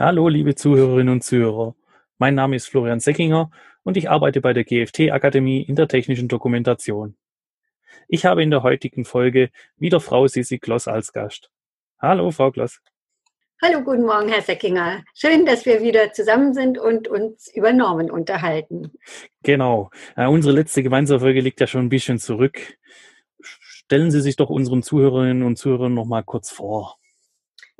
Hallo, liebe Zuhörerinnen und Zuhörer. Mein Name ist Florian Seckinger und ich arbeite bei der GFT Akademie in der technischen Dokumentation. Ich habe in der heutigen Folge wieder Frau Sissi Kloss als Gast. Hallo, Frau Kloss. Hallo, guten Morgen, Herr Seckinger. Schön, dass wir wieder zusammen sind und uns über Normen unterhalten. Genau. Äh, unsere letzte gemeinsame Folge liegt ja schon ein bisschen zurück. Stellen Sie sich doch unseren Zuhörerinnen und Zuhörern noch mal kurz vor.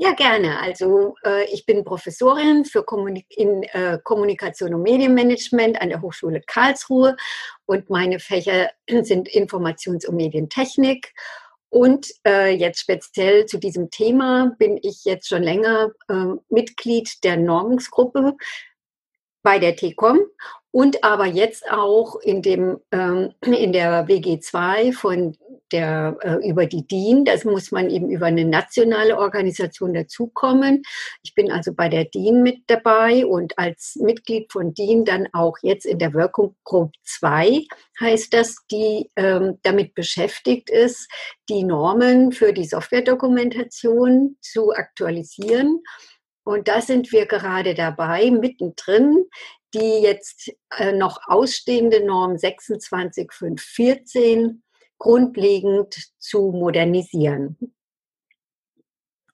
Ja, gerne. Also äh, ich bin Professorin für Kommunik in äh, Kommunikation und Medienmanagement an der Hochschule Karlsruhe und meine Fächer sind Informations- und Medientechnik. Und äh, jetzt speziell zu diesem Thema bin ich jetzt schon länger äh, Mitglied der Normungsgruppe bei der TECOM und aber jetzt auch in, dem, ähm, in der WG2 von der, äh, über die DIN. Das muss man eben über eine nationale Organisation dazukommen. Ich bin also bei der DIN mit dabei und als Mitglied von DIN dann auch jetzt in der Wirkung Gruppe 2 heißt das, die ähm, damit beschäftigt ist, die Normen für die Softwaredokumentation zu aktualisieren. Und da sind wir gerade dabei, mittendrin, die jetzt äh, noch ausstehende Norm 26514 grundlegend zu modernisieren.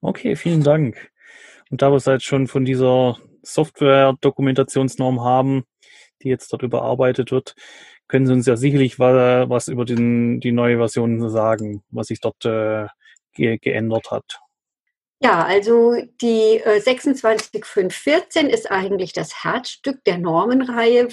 Okay, vielen Dank. Und da wir es jetzt schon von dieser Software-Dokumentationsnorm haben, die jetzt dort überarbeitet wird, können Sie uns ja sicherlich was über den, die neue Version sagen, was sich dort äh, ge geändert hat. Ja, also die äh, 26514 ist eigentlich das Herzstück der Normenreihe,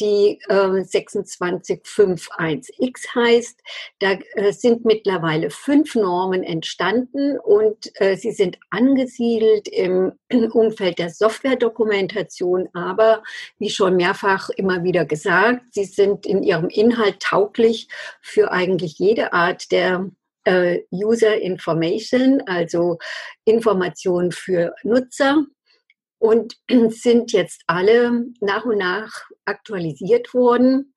die äh, 26551X heißt. Da äh, sind mittlerweile fünf Normen entstanden und äh, sie sind angesiedelt im Umfeld der Softwaredokumentation, aber wie schon mehrfach immer wieder gesagt, sie sind in ihrem Inhalt tauglich für eigentlich jede Art der äh, User Information, also Informationen für Nutzer und sind jetzt alle nach und nach aktualisiert worden.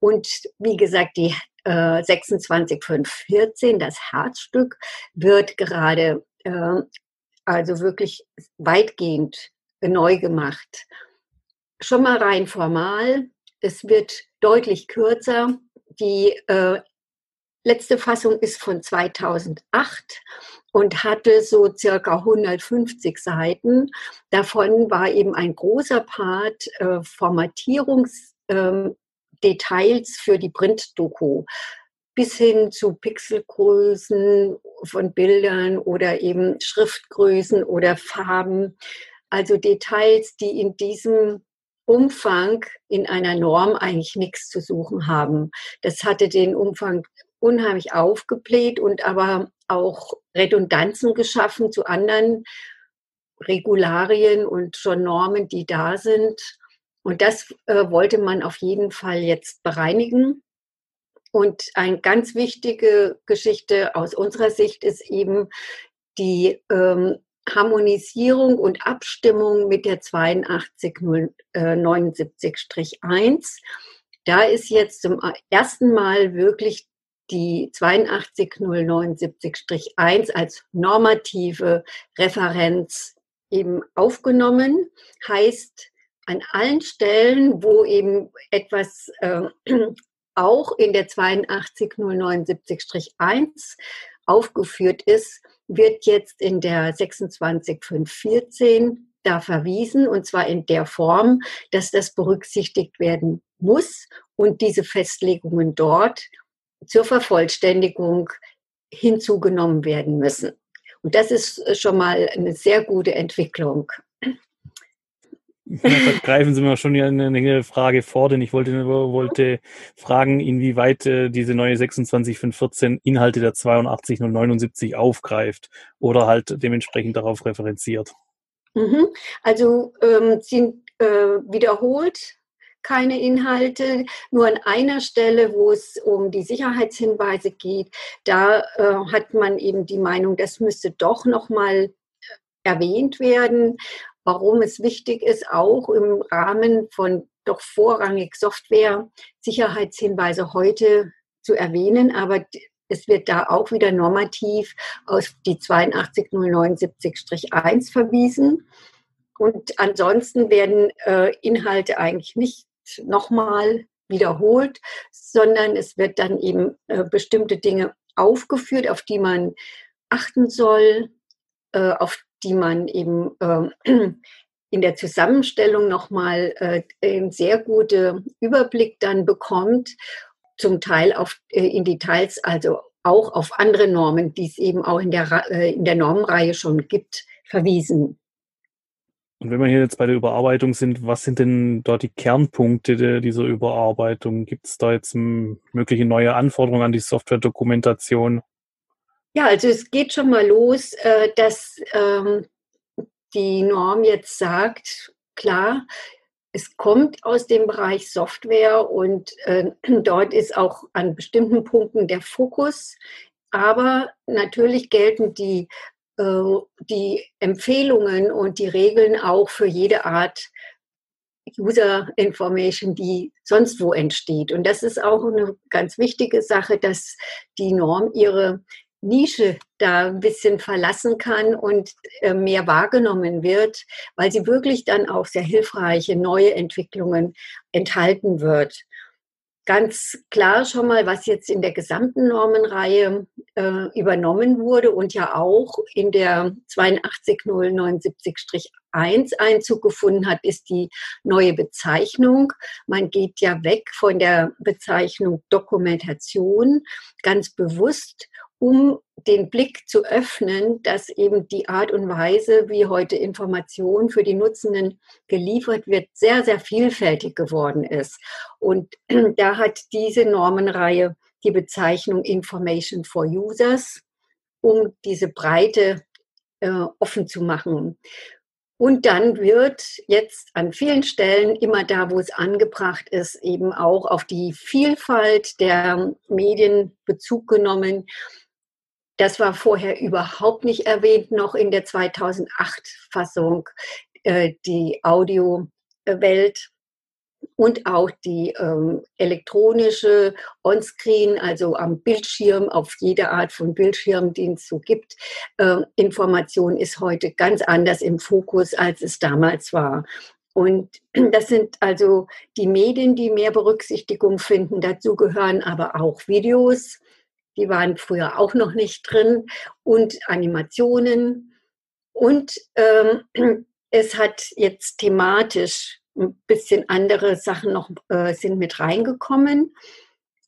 Und wie gesagt, die äh, 26514, das Herzstück, wird gerade äh, also wirklich weitgehend neu gemacht. Schon mal rein formal, es wird deutlich kürzer. Die äh, letzte Fassung ist von 2008 und hatte so circa 150 Seiten. Davon war eben ein großer Part äh, Formatierungsdetails ähm, für die Printdoku bis hin zu Pixelgrößen von Bildern oder eben Schriftgrößen oder Farben. Also Details, die in diesem Umfang in einer Norm eigentlich nichts zu suchen haben. Das hatte den Umfang unheimlich aufgebläht und aber auch Redundanzen geschaffen zu anderen Regularien und schon Normen, die da sind. Und das äh, wollte man auf jeden Fall jetzt bereinigen. Und eine ganz wichtige Geschichte aus unserer Sicht ist eben die ähm, Harmonisierung und Abstimmung mit der 82079-1. Äh, da ist jetzt zum ersten Mal wirklich die 82079-1 als normative Referenz eben aufgenommen. Heißt, an allen Stellen, wo eben etwas äh, auch in der 82079-1 aufgeführt ist, wird jetzt in der 26514 da verwiesen und zwar in der Form, dass das berücksichtigt werden muss und diese Festlegungen dort zur Vervollständigung hinzugenommen werden müssen. Und das ist schon mal eine sehr gute Entwicklung. Ja, greifen Sie mir schon eine Frage vor, denn ich wollte, wollte fragen, inwieweit äh, diese neue 26514 Inhalte der 82079 aufgreift oder halt dementsprechend darauf referenziert. Mhm. Also ähm, sind äh, wiederholt keine Inhalte. Nur an einer Stelle, wo es um die Sicherheitshinweise geht, da äh, hat man eben die Meinung, das müsste doch noch mal erwähnt werden. Warum es wichtig ist, auch im Rahmen von doch vorrangig Software Sicherheitshinweise heute zu erwähnen, aber es wird da auch wieder normativ auf die 82079-1 verwiesen. und ansonsten werden äh, Inhalte eigentlich nicht nochmal wiederholt, sondern es wird dann eben äh, bestimmte Dinge aufgeführt, auf die man achten soll, äh, auf die man eben äh, in der Zusammenstellung nochmal äh, einen sehr guten Überblick dann bekommt, zum Teil auf, äh, in Details, also auch auf andere Normen, die es eben auch in der, äh, in der Normenreihe schon gibt, verwiesen. Und wenn wir hier jetzt bei der Überarbeitung sind, was sind denn dort die Kernpunkte dieser Überarbeitung? Gibt es da jetzt mögliche neue Anforderungen an die Software-Dokumentation? Ja, also es geht schon mal los, äh, dass ähm, die Norm jetzt sagt, klar, es kommt aus dem Bereich Software und äh, dort ist auch an bestimmten Punkten der Fokus. Aber natürlich gelten die die Empfehlungen und die Regeln auch für jede Art User Information, die sonst wo entsteht. Und das ist auch eine ganz wichtige Sache, dass die Norm ihre Nische da ein bisschen verlassen kann und äh, mehr wahrgenommen wird, weil sie wirklich dann auch sehr hilfreiche neue Entwicklungen enthalten wird ganz klar schon mal, was jetzt in der gesamten Normenreihe äh, übernommen wurde und ja auch in der 82079-1 Einzug gefunden hat, ist die neue Bezeichnung. Man geht ja weg von der Bezeichnung Dokumentation ganz bewusst um den Blick zu öffnen, dass eben die Art und Weise, wie heute Information für die Nutzenden geliefert wird, sehr, sehr vielfältig geworden ist. Und da hat diese Normenreihe die Bezeichnung Information for Users, um diese Breite äh, offen zu machen. Und dann wird jetzt an vielen Stellen, immer da, wo es angebracht ist, eben auch auf die Vielfalt der Medien Bezug genommen das war vorher überhaupt nicht erwähnt, noch in der 2008-Fassung, äh, die Audiowelt und auch die ähm, elektronische On-Screen, also am Bildschirm, auf jede Art von Bildschirm, den es so gibt. Äh, Information ist heute ganz anders im Fokus, als es damals war. Und das sind also die Medien, die mehr Berücksichtigung finden. Dazu gehören aber auch Videos, die waren früher auch noch nicht drin und Animationen. Und ähm, es hat jetzt thematisch ein bisschen andere Sachen noch äh, sind mit reingekommen.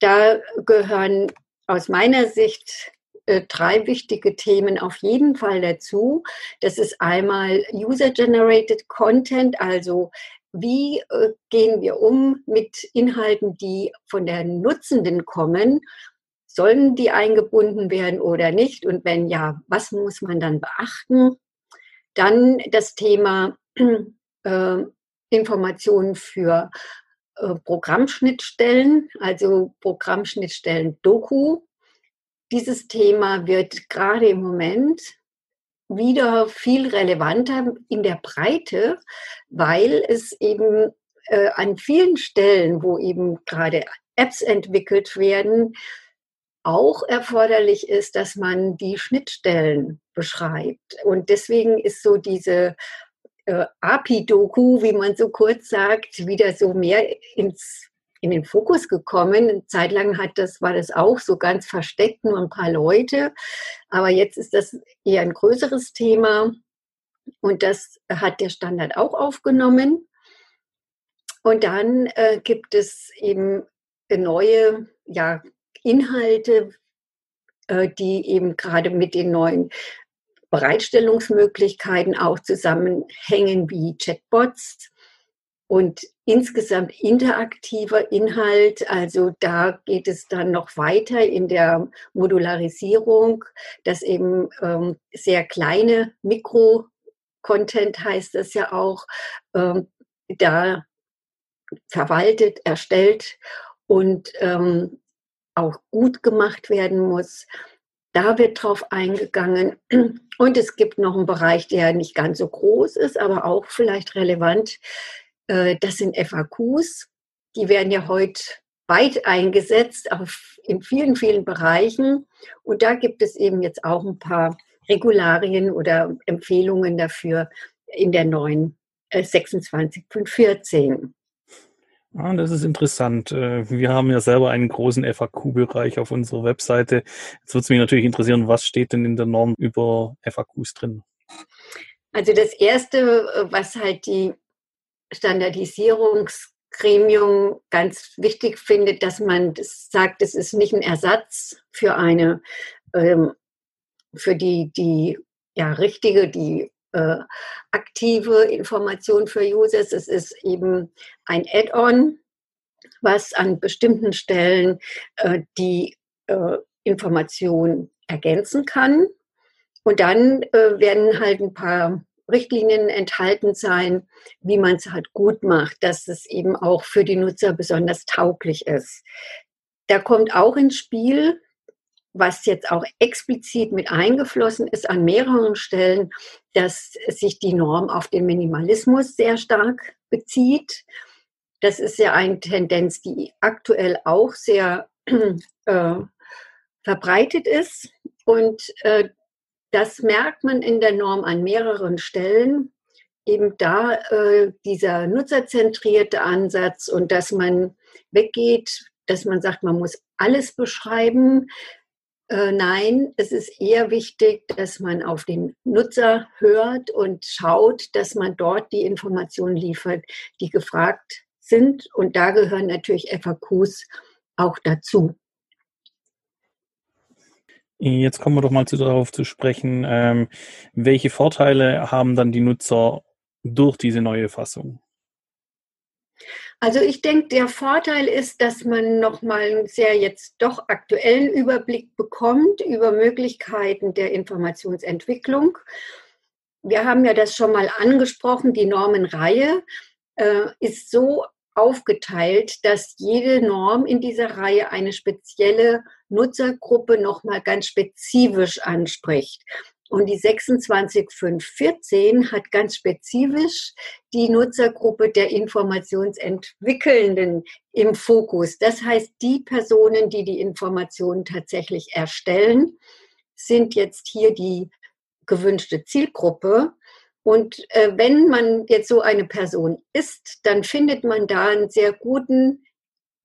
Da gehören aus meiner Sicht äh, drei wichtige Themen auf jeden Fall dazu. Das ist einmal User-Generated Content, also wie äh, gehen wir um mit Inhalten, die von der Nutzenden kommen Sollen die eingebunden werden oder nicht? Und wenn ja, was muss man dann beachten? Dann das Thema äh, Informationen für äh, Programmschnittstellen, also Programmschnittstellen Doku. Dieses Thema wird gerade im Moment wieder viel relevanter in der Breite, weil es eben äh, an vielen Stellen, wo eben gerade Apps entwickelt werden, auch erforderlich ist, dass man die Schnittstellen beschreibt. Und deswegen ist so diese äh, API-Doku, wie man so kurz sagt, wieder so mehr ins, in den Fokus gekommen. Eine Zeit lang hat das, war das auch so ganz versteckt, nur ein paar Leute. Aber jetzt ist das eher ein größeres Thema. Und das hat der Standard auch aufgenommen. Und dann äh, gibt es eben neue ja, Inhalte, äh, die eben gerade mit den neuen Bereitstellungsmöglichkeiten auch zusammenhängen wie Chatbots und insgesamt interaktiver Inhalt. Also da geht es dann noch weiter in der Modularisierung, dass eben ähm, sehr kleine Mikro-Content heißt das ja auch, ähm, da verwaltet, erstellt und ähm, auch gut gemacht werden muss. Da wird drauf eingegangen. Und es gibt noch einen Bereich, der nicht ganz so groß ist, aber auch vielleicht relevant. Äh, das sind FAQs. Die werden ja heute weit eingesetzt auf, in vielen, vielen Bereichen. Und da gibt es eben jetzt auch ein paar Regularien oder Empfehlungen dafür, in der neuen äh, 26.14. Ah, das ist interessant. Äh, wir haben ja selber einen großen FAQ-Bereich auf unserer Webseite. Jetzt würde es mich natürlich interessieren, was steht denn in der Norm über FAQs drin? Also das Erste, was halt die Standardisierungsgremium ganz wichtig findet, dass man das sagt, es ist nicht ein Ersatz für eine, ähm, für die, die ja, richtige, die äh, aktive Information für Users. Es ist eben ein Add-on, was an bestimmten Stellen äh, die äh, Information ergänzen kann. Und dann äh, werden halt ein paar Richtlinien enthalten sein, wie man es halt gut macht, dass es eben auch für die Nutzer besonders tauglich ist. Da kommt auch ins Spiel, was jetzt auch explizit mit eingeflossen ist an mehreren Stellen, dass sich die Norm auf den Minimalismus sehr stark bezieht. Das ist ja eine Tendenz, die aktuell auch sehr äh, verbreitet ist. Und äh, das merkt man in der Norm an mehreren Stellen. Eben da äh, dieser nutzerzentrierte Ansatz und dass man weggeht, dass man sagt, man muss alles beschreiben. Äh, nein, es ist eher wichtig, dass man auf den Nutzer hört und schaut, dass man dort die Informationen liefert, die gefragt sind. Und da gehören natürlich FAQs auch dazu. Jetzt kommen wir doch mal darauf zu sprechen, ähm, welche Vorteile haben dann die Nutzer durch diese neue Fassung? Also ich denke, der Vorteil ist, dass man nochmal einen sehr jetzt doch aktuellen Überblick bekommt über Möglichkeiten der Informationsentwicklung. Wir haben ja das schon mal angesprochen, die Normenreihe äh, ist so aufgeteilt, dass jede Norm in dieser Reihe eine spezielle Nutzergruppe nochmal ganz spezifisch anspricht. Und die 26514 hat ganz spezifisch die Nutzergruppe der Informationsentwickelnden im Fokus. Das heißt, die Personen, die die Informationen tatsächlich erstellen, sind jetzt hier die gewünschte Zielgruppe. Und äh, wenn man jetzt so eine Person ist, dann findet man da einen sehr guten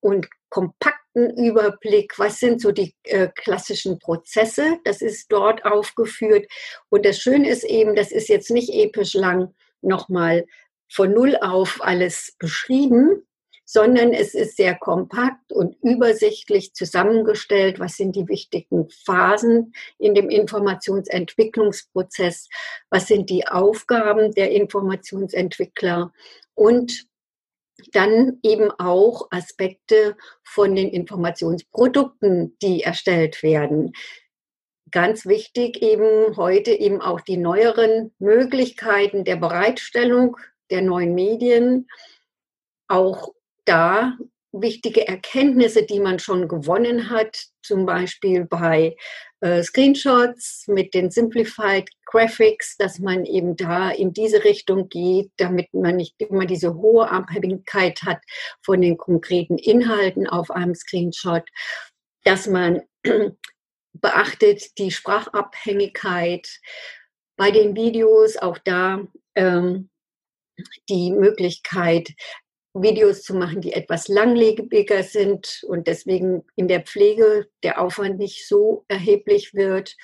und kompakten Überblick, was sind so die äh, klassischen Prozesse. Das ist dort aufgeführt. Und das Schöne ist eben, das ist jetzt nicht episch lang nochmal von Null auf alles beschrieben, sondern es ist sehr kompakt und übersichtlich zusammengestellt. Was sind die wichtigen Phasen in dem Informationsentwicklungsprozess? Was sind die Aufgaben der Informationsentwickler? Und dann eben auch Aspekte von den Informationsprodukten, die erstellt werden. Ganz wichtig eben heute eben auch die neueren Möglichkeiten der Bereitstellung der neuen Medien, auch da wichtige Erkenntnisse, die man schon gewonnen hat, zum Beispiel bei äh, Screenshots mit den Simplified Graphics, dass man eben da in diese Richtung geht, damit man nicht immer diese hohe Abhängigkeit hat von den konkreten Inhalten auf einem Screenshot, dass man beachtet die Sprachabhängigkeit bei den Videos, auch da ähm, die Möglichkeit, Videos zu machen, die etwas langlebiger sind und deswegen in der Pflege der Aufwand nicht so erheblich wird.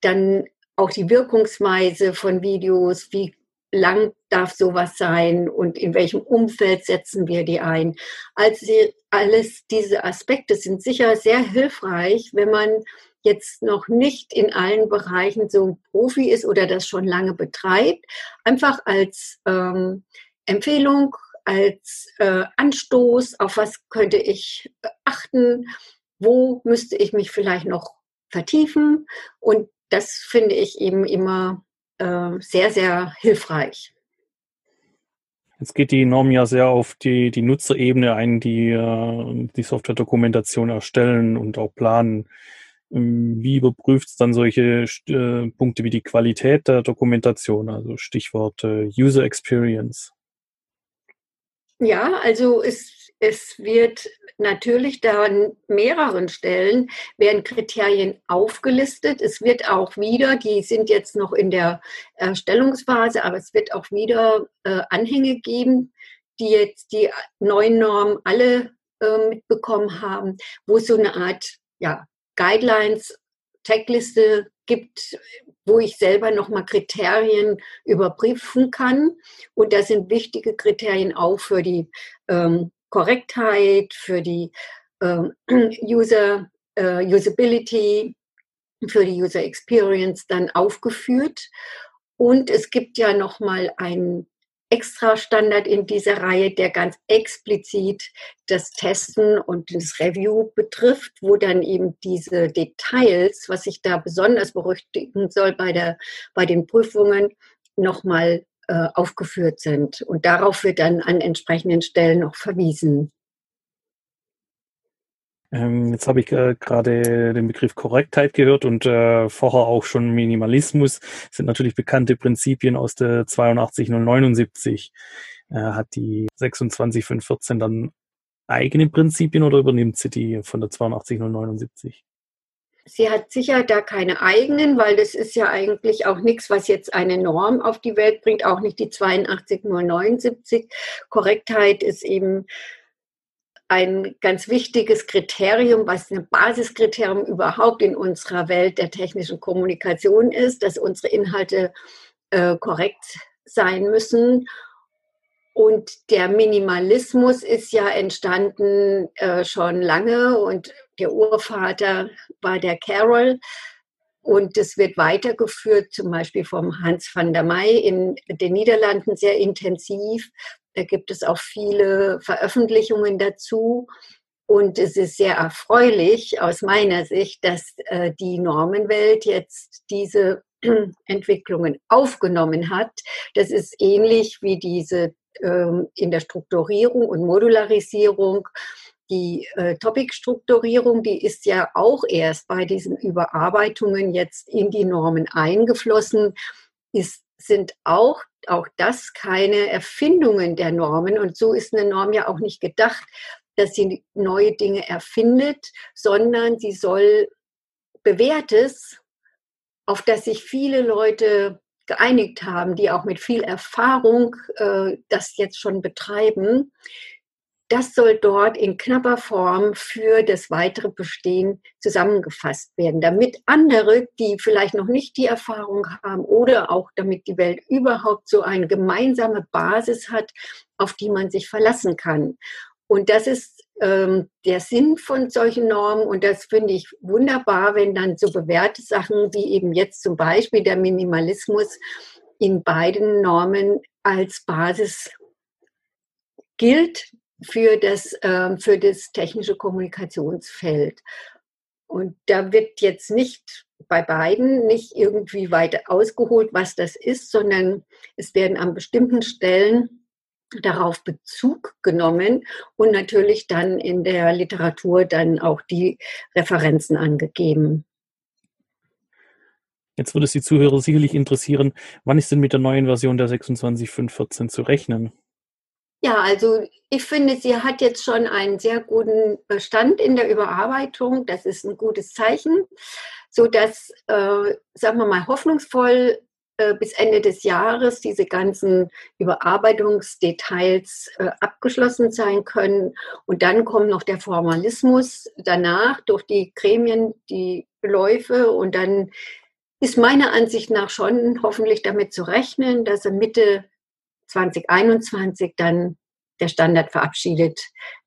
Dann auch die Wirkungsweise von Videos, wie lang darf sowas sein und in welchem Umfeld setzen wir die ein. Also alles diese Aspekte sind sicher sehr hilfreich, wenn man jetzt noch nicht in allen Bereichen so ein Profi ist oder das schon lange betreibt, einfach als ähm, Empfehlung als äh, Anstoß, auf was könnte ich achten, wo müsste ich mich vielleicht noch vertiefen. Und das finde ich eben immer äh, sehr, sehr hilfreich. Jetzt geht die Norm ja sehr auf die, die Nutzerebene ein, die äh, die Software-Dokumentation erstellen und auch planen. Ähm, wie überprüft es dann solche äh, Punkte wie die Qualität der Dokumentation, also Stichwort äh, User Experience? Ja, also es es wird natürlich da an mehreren Stellen werden Kriterien aufgelistet. Es wird auch wieder, die sind jetzt noch in der Erstellungsphase, aber es wird auch wieder äh, Anhänge geben, die jetzt die neuen Normen alle äh, mitbekommen haben, wo so eine Art ja, Guidelines, Checkliste gibt, wo ich selber nochmal Kriterien überprüfen kann. Und da sind wichtige Kriterien auch für die ähm, Korrektheit, für die ähm, User äh, Usability, für die User Experience dann aufgeführt. Und es gibt ja nochmal einen Extra-Standard in dieser Reihe, der ganz explizit das Testen und das Review betrifft, wo dann eben diese Details, was ich da besonders berücksichtigen soll bei, der, bei den Prüfungen, nochmal äh, aufgeführt sind. Und darauf wird dann an entsprechenden Stellen noch verwiesen. Ähm, jetzt habe ich äh, gerade den Begriff Korrektheit gehört und äh, vorher auch schon Minimalismus. Das sind natürlich bekannte Prinzipien aus der 82079. Äh, hat die 26514 dann eigene Prinzipien oder übernimmt sie die von der 82079? Sie hat sicher da keine eigenen, weil das ist ja eigentlich auch nichts, was jetzt eine Norm auf die Welt bringt, auch nicht die 82079. Korrektheit ist eben ein ganz wichtiges Kriterium, was ein Basiskriterium überhaupt in unserer Welt der technischen Kommunikation ist, dass unsere Inhalte äh, korrekt sein müssen. Und der Minimalismus ist ja entstanden äh, schon lange und der Urvater war der Carroll. Und es wird weitergeführt, zum Beispiel vom Hans van der Meij in den Niederlanden sehr intensiv. Da gibt es auch viele Veröffentlichungen dazu. Und es ist sehr erfreulich aus meiner Sicht, dass äh, die Normenwelt jetzt diese Entwicklungen aufgenommen hat. Das ist ähnlich wie diese ähm, in der Strukturierung und Modularisierung. Die äh, Topic-Strukturierung, die ist ja auch erst bei diesen Überarbeitungen jetzt in die Normen eingeflossen, ist, sind auch auch das keine Erfindungen der Normen. Und so ist eine Norm ja auch nicht gedacht, dass sie neue Dinge erfindet, sondern sie soll bewährtes, auf das sich viele Leute geeinigt haben, die auch mit viel Erfahrung äh, das jetzt schon betreiben, das soll dort in knapper Form für das weitere Bestehen zusammengefasst werden, damit andere, die vielleicht noch nicht die Erfahrung haben oder auch damit die Welt überhaupt so eine gemeinsame Basis hat, auf die man sich verlassen kann. Und das ist ähm, der Sinn von solchen Normen und das finde ich wunderbar, wenn dann so bewährte Sachen wie eben jetzt zum Beispiel der Minimalismus in beiden Normen als Basis gilt, für das, äh, für das technische Kommunikationsfeld. Und da wird jetzt nicht bei beiden nicht irgendwie weiter ausgeholt, was das ist, sondern es werden an bestimmten Stellen darauf Bezug genommen und natürlich dann in der Literatur dann auch die Referenzen angegeben. Jetzt würde es die Zuhörer sicherlich interessieren, wann ist denn mit der neuen Version der 26.5.14 zu rechnen? Ja, also ich finde, sie hat jetzt schon einen sehr guten Bestand in der Überarbeitung. Das ist ein gutes Zeichen, so dass, äh, sagen wir mal, hoffnungsvoll äh, bis Ende des Jahres diese ganzen Überarbeitungsdetails äh, abgeschlossen sein können. Und dann kommt noch der Formalismus danach durch die Gremien, die Läufe und dann ist meiner Ansicht nach schon hoffentlich damit zu rechnen, dass er Mitte 2021 dann der Standard verabschiedet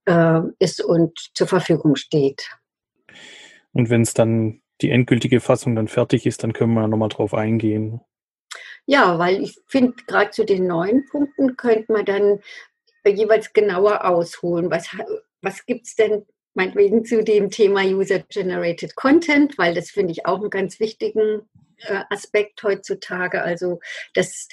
äh, ist und zur Verfügung steht. Und wenn es dann die endgültige Fassung dann fertig ist, dann können wir nochmal drauf eingehen. Ja, weil ich finde, gerade zu den neuen Punkten könnte man dann jeweils genauer ausholen. Was, was gibt es denn meinetwegen zu dem Thema User-Generated Content, weil das finde ich auch einen ganz wichtigen äh, Aspekt heutzutage. Also, dass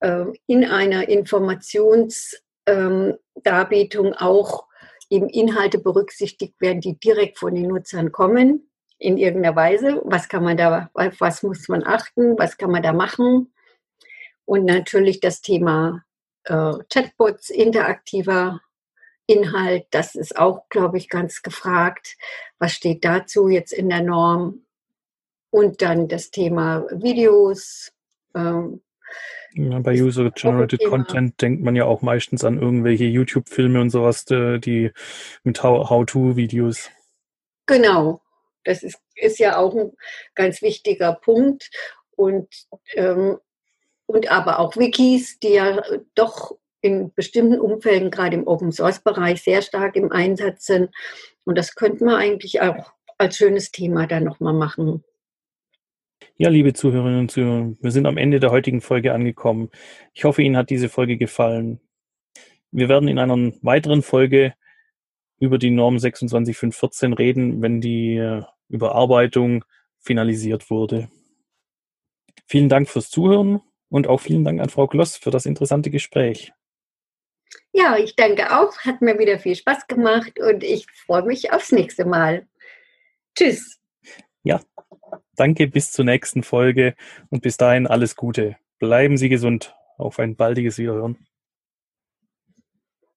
ähm, in einer Informationsdarbietung ähm, auch eben Inhalte berücksichtigt werden, die direkt von den Nutzern kommen, in irgendeiner Weise. Was kann man da, auf was muss man achten, was kann man da machen? Und natürlich das Thema äh, Chatbots, interaktiver Inhalt, das ist auch, glaube ich, ganz gefragt. Was steht dazu jetzt in der Norm? Und dann das Thema Videos. Ähm, ja, bei User-Generated Content denkt man ja auch meistens an irgendwelche YouTube-Filme und sowas, die mit How-To-Videos. Genau, das ist, ist ja auch ein ganz wichtiger Punkt. Und, ähm, und aber auch Wikis, die ja doch in bestimmten Umfelden, gerade im Open-Source-Bereich, sehr stark im Einsatz sind. Und das könnte man eigentlich auch als schönes Thema dann nochmal machen. Ja, liebe Zuhörerinnen und Zuhörer, wir sind am Ende der heutigen Folge angekommen. Ich hoffe, Ihnen hat diese Folge gefallen. Wir werden in einer weiteren Folge über die Norm 26514 reden, wenn die äh, Überarbeitung finalisiert wurde. Vielen Dank fürs Zuhören und auch vielen Dank an Frau Gloss für das interessante Gespräch. Ja, ich danke auch. Hat mir wieder viel Spaß gemacht und ich freue mich aufs nächste Mal. Tschüss. Ja, Danke, bis zur nächsten Folge und bis dahin alles Gute. Bleiben Sie gesund. Auf ein baldiges Wiederhören.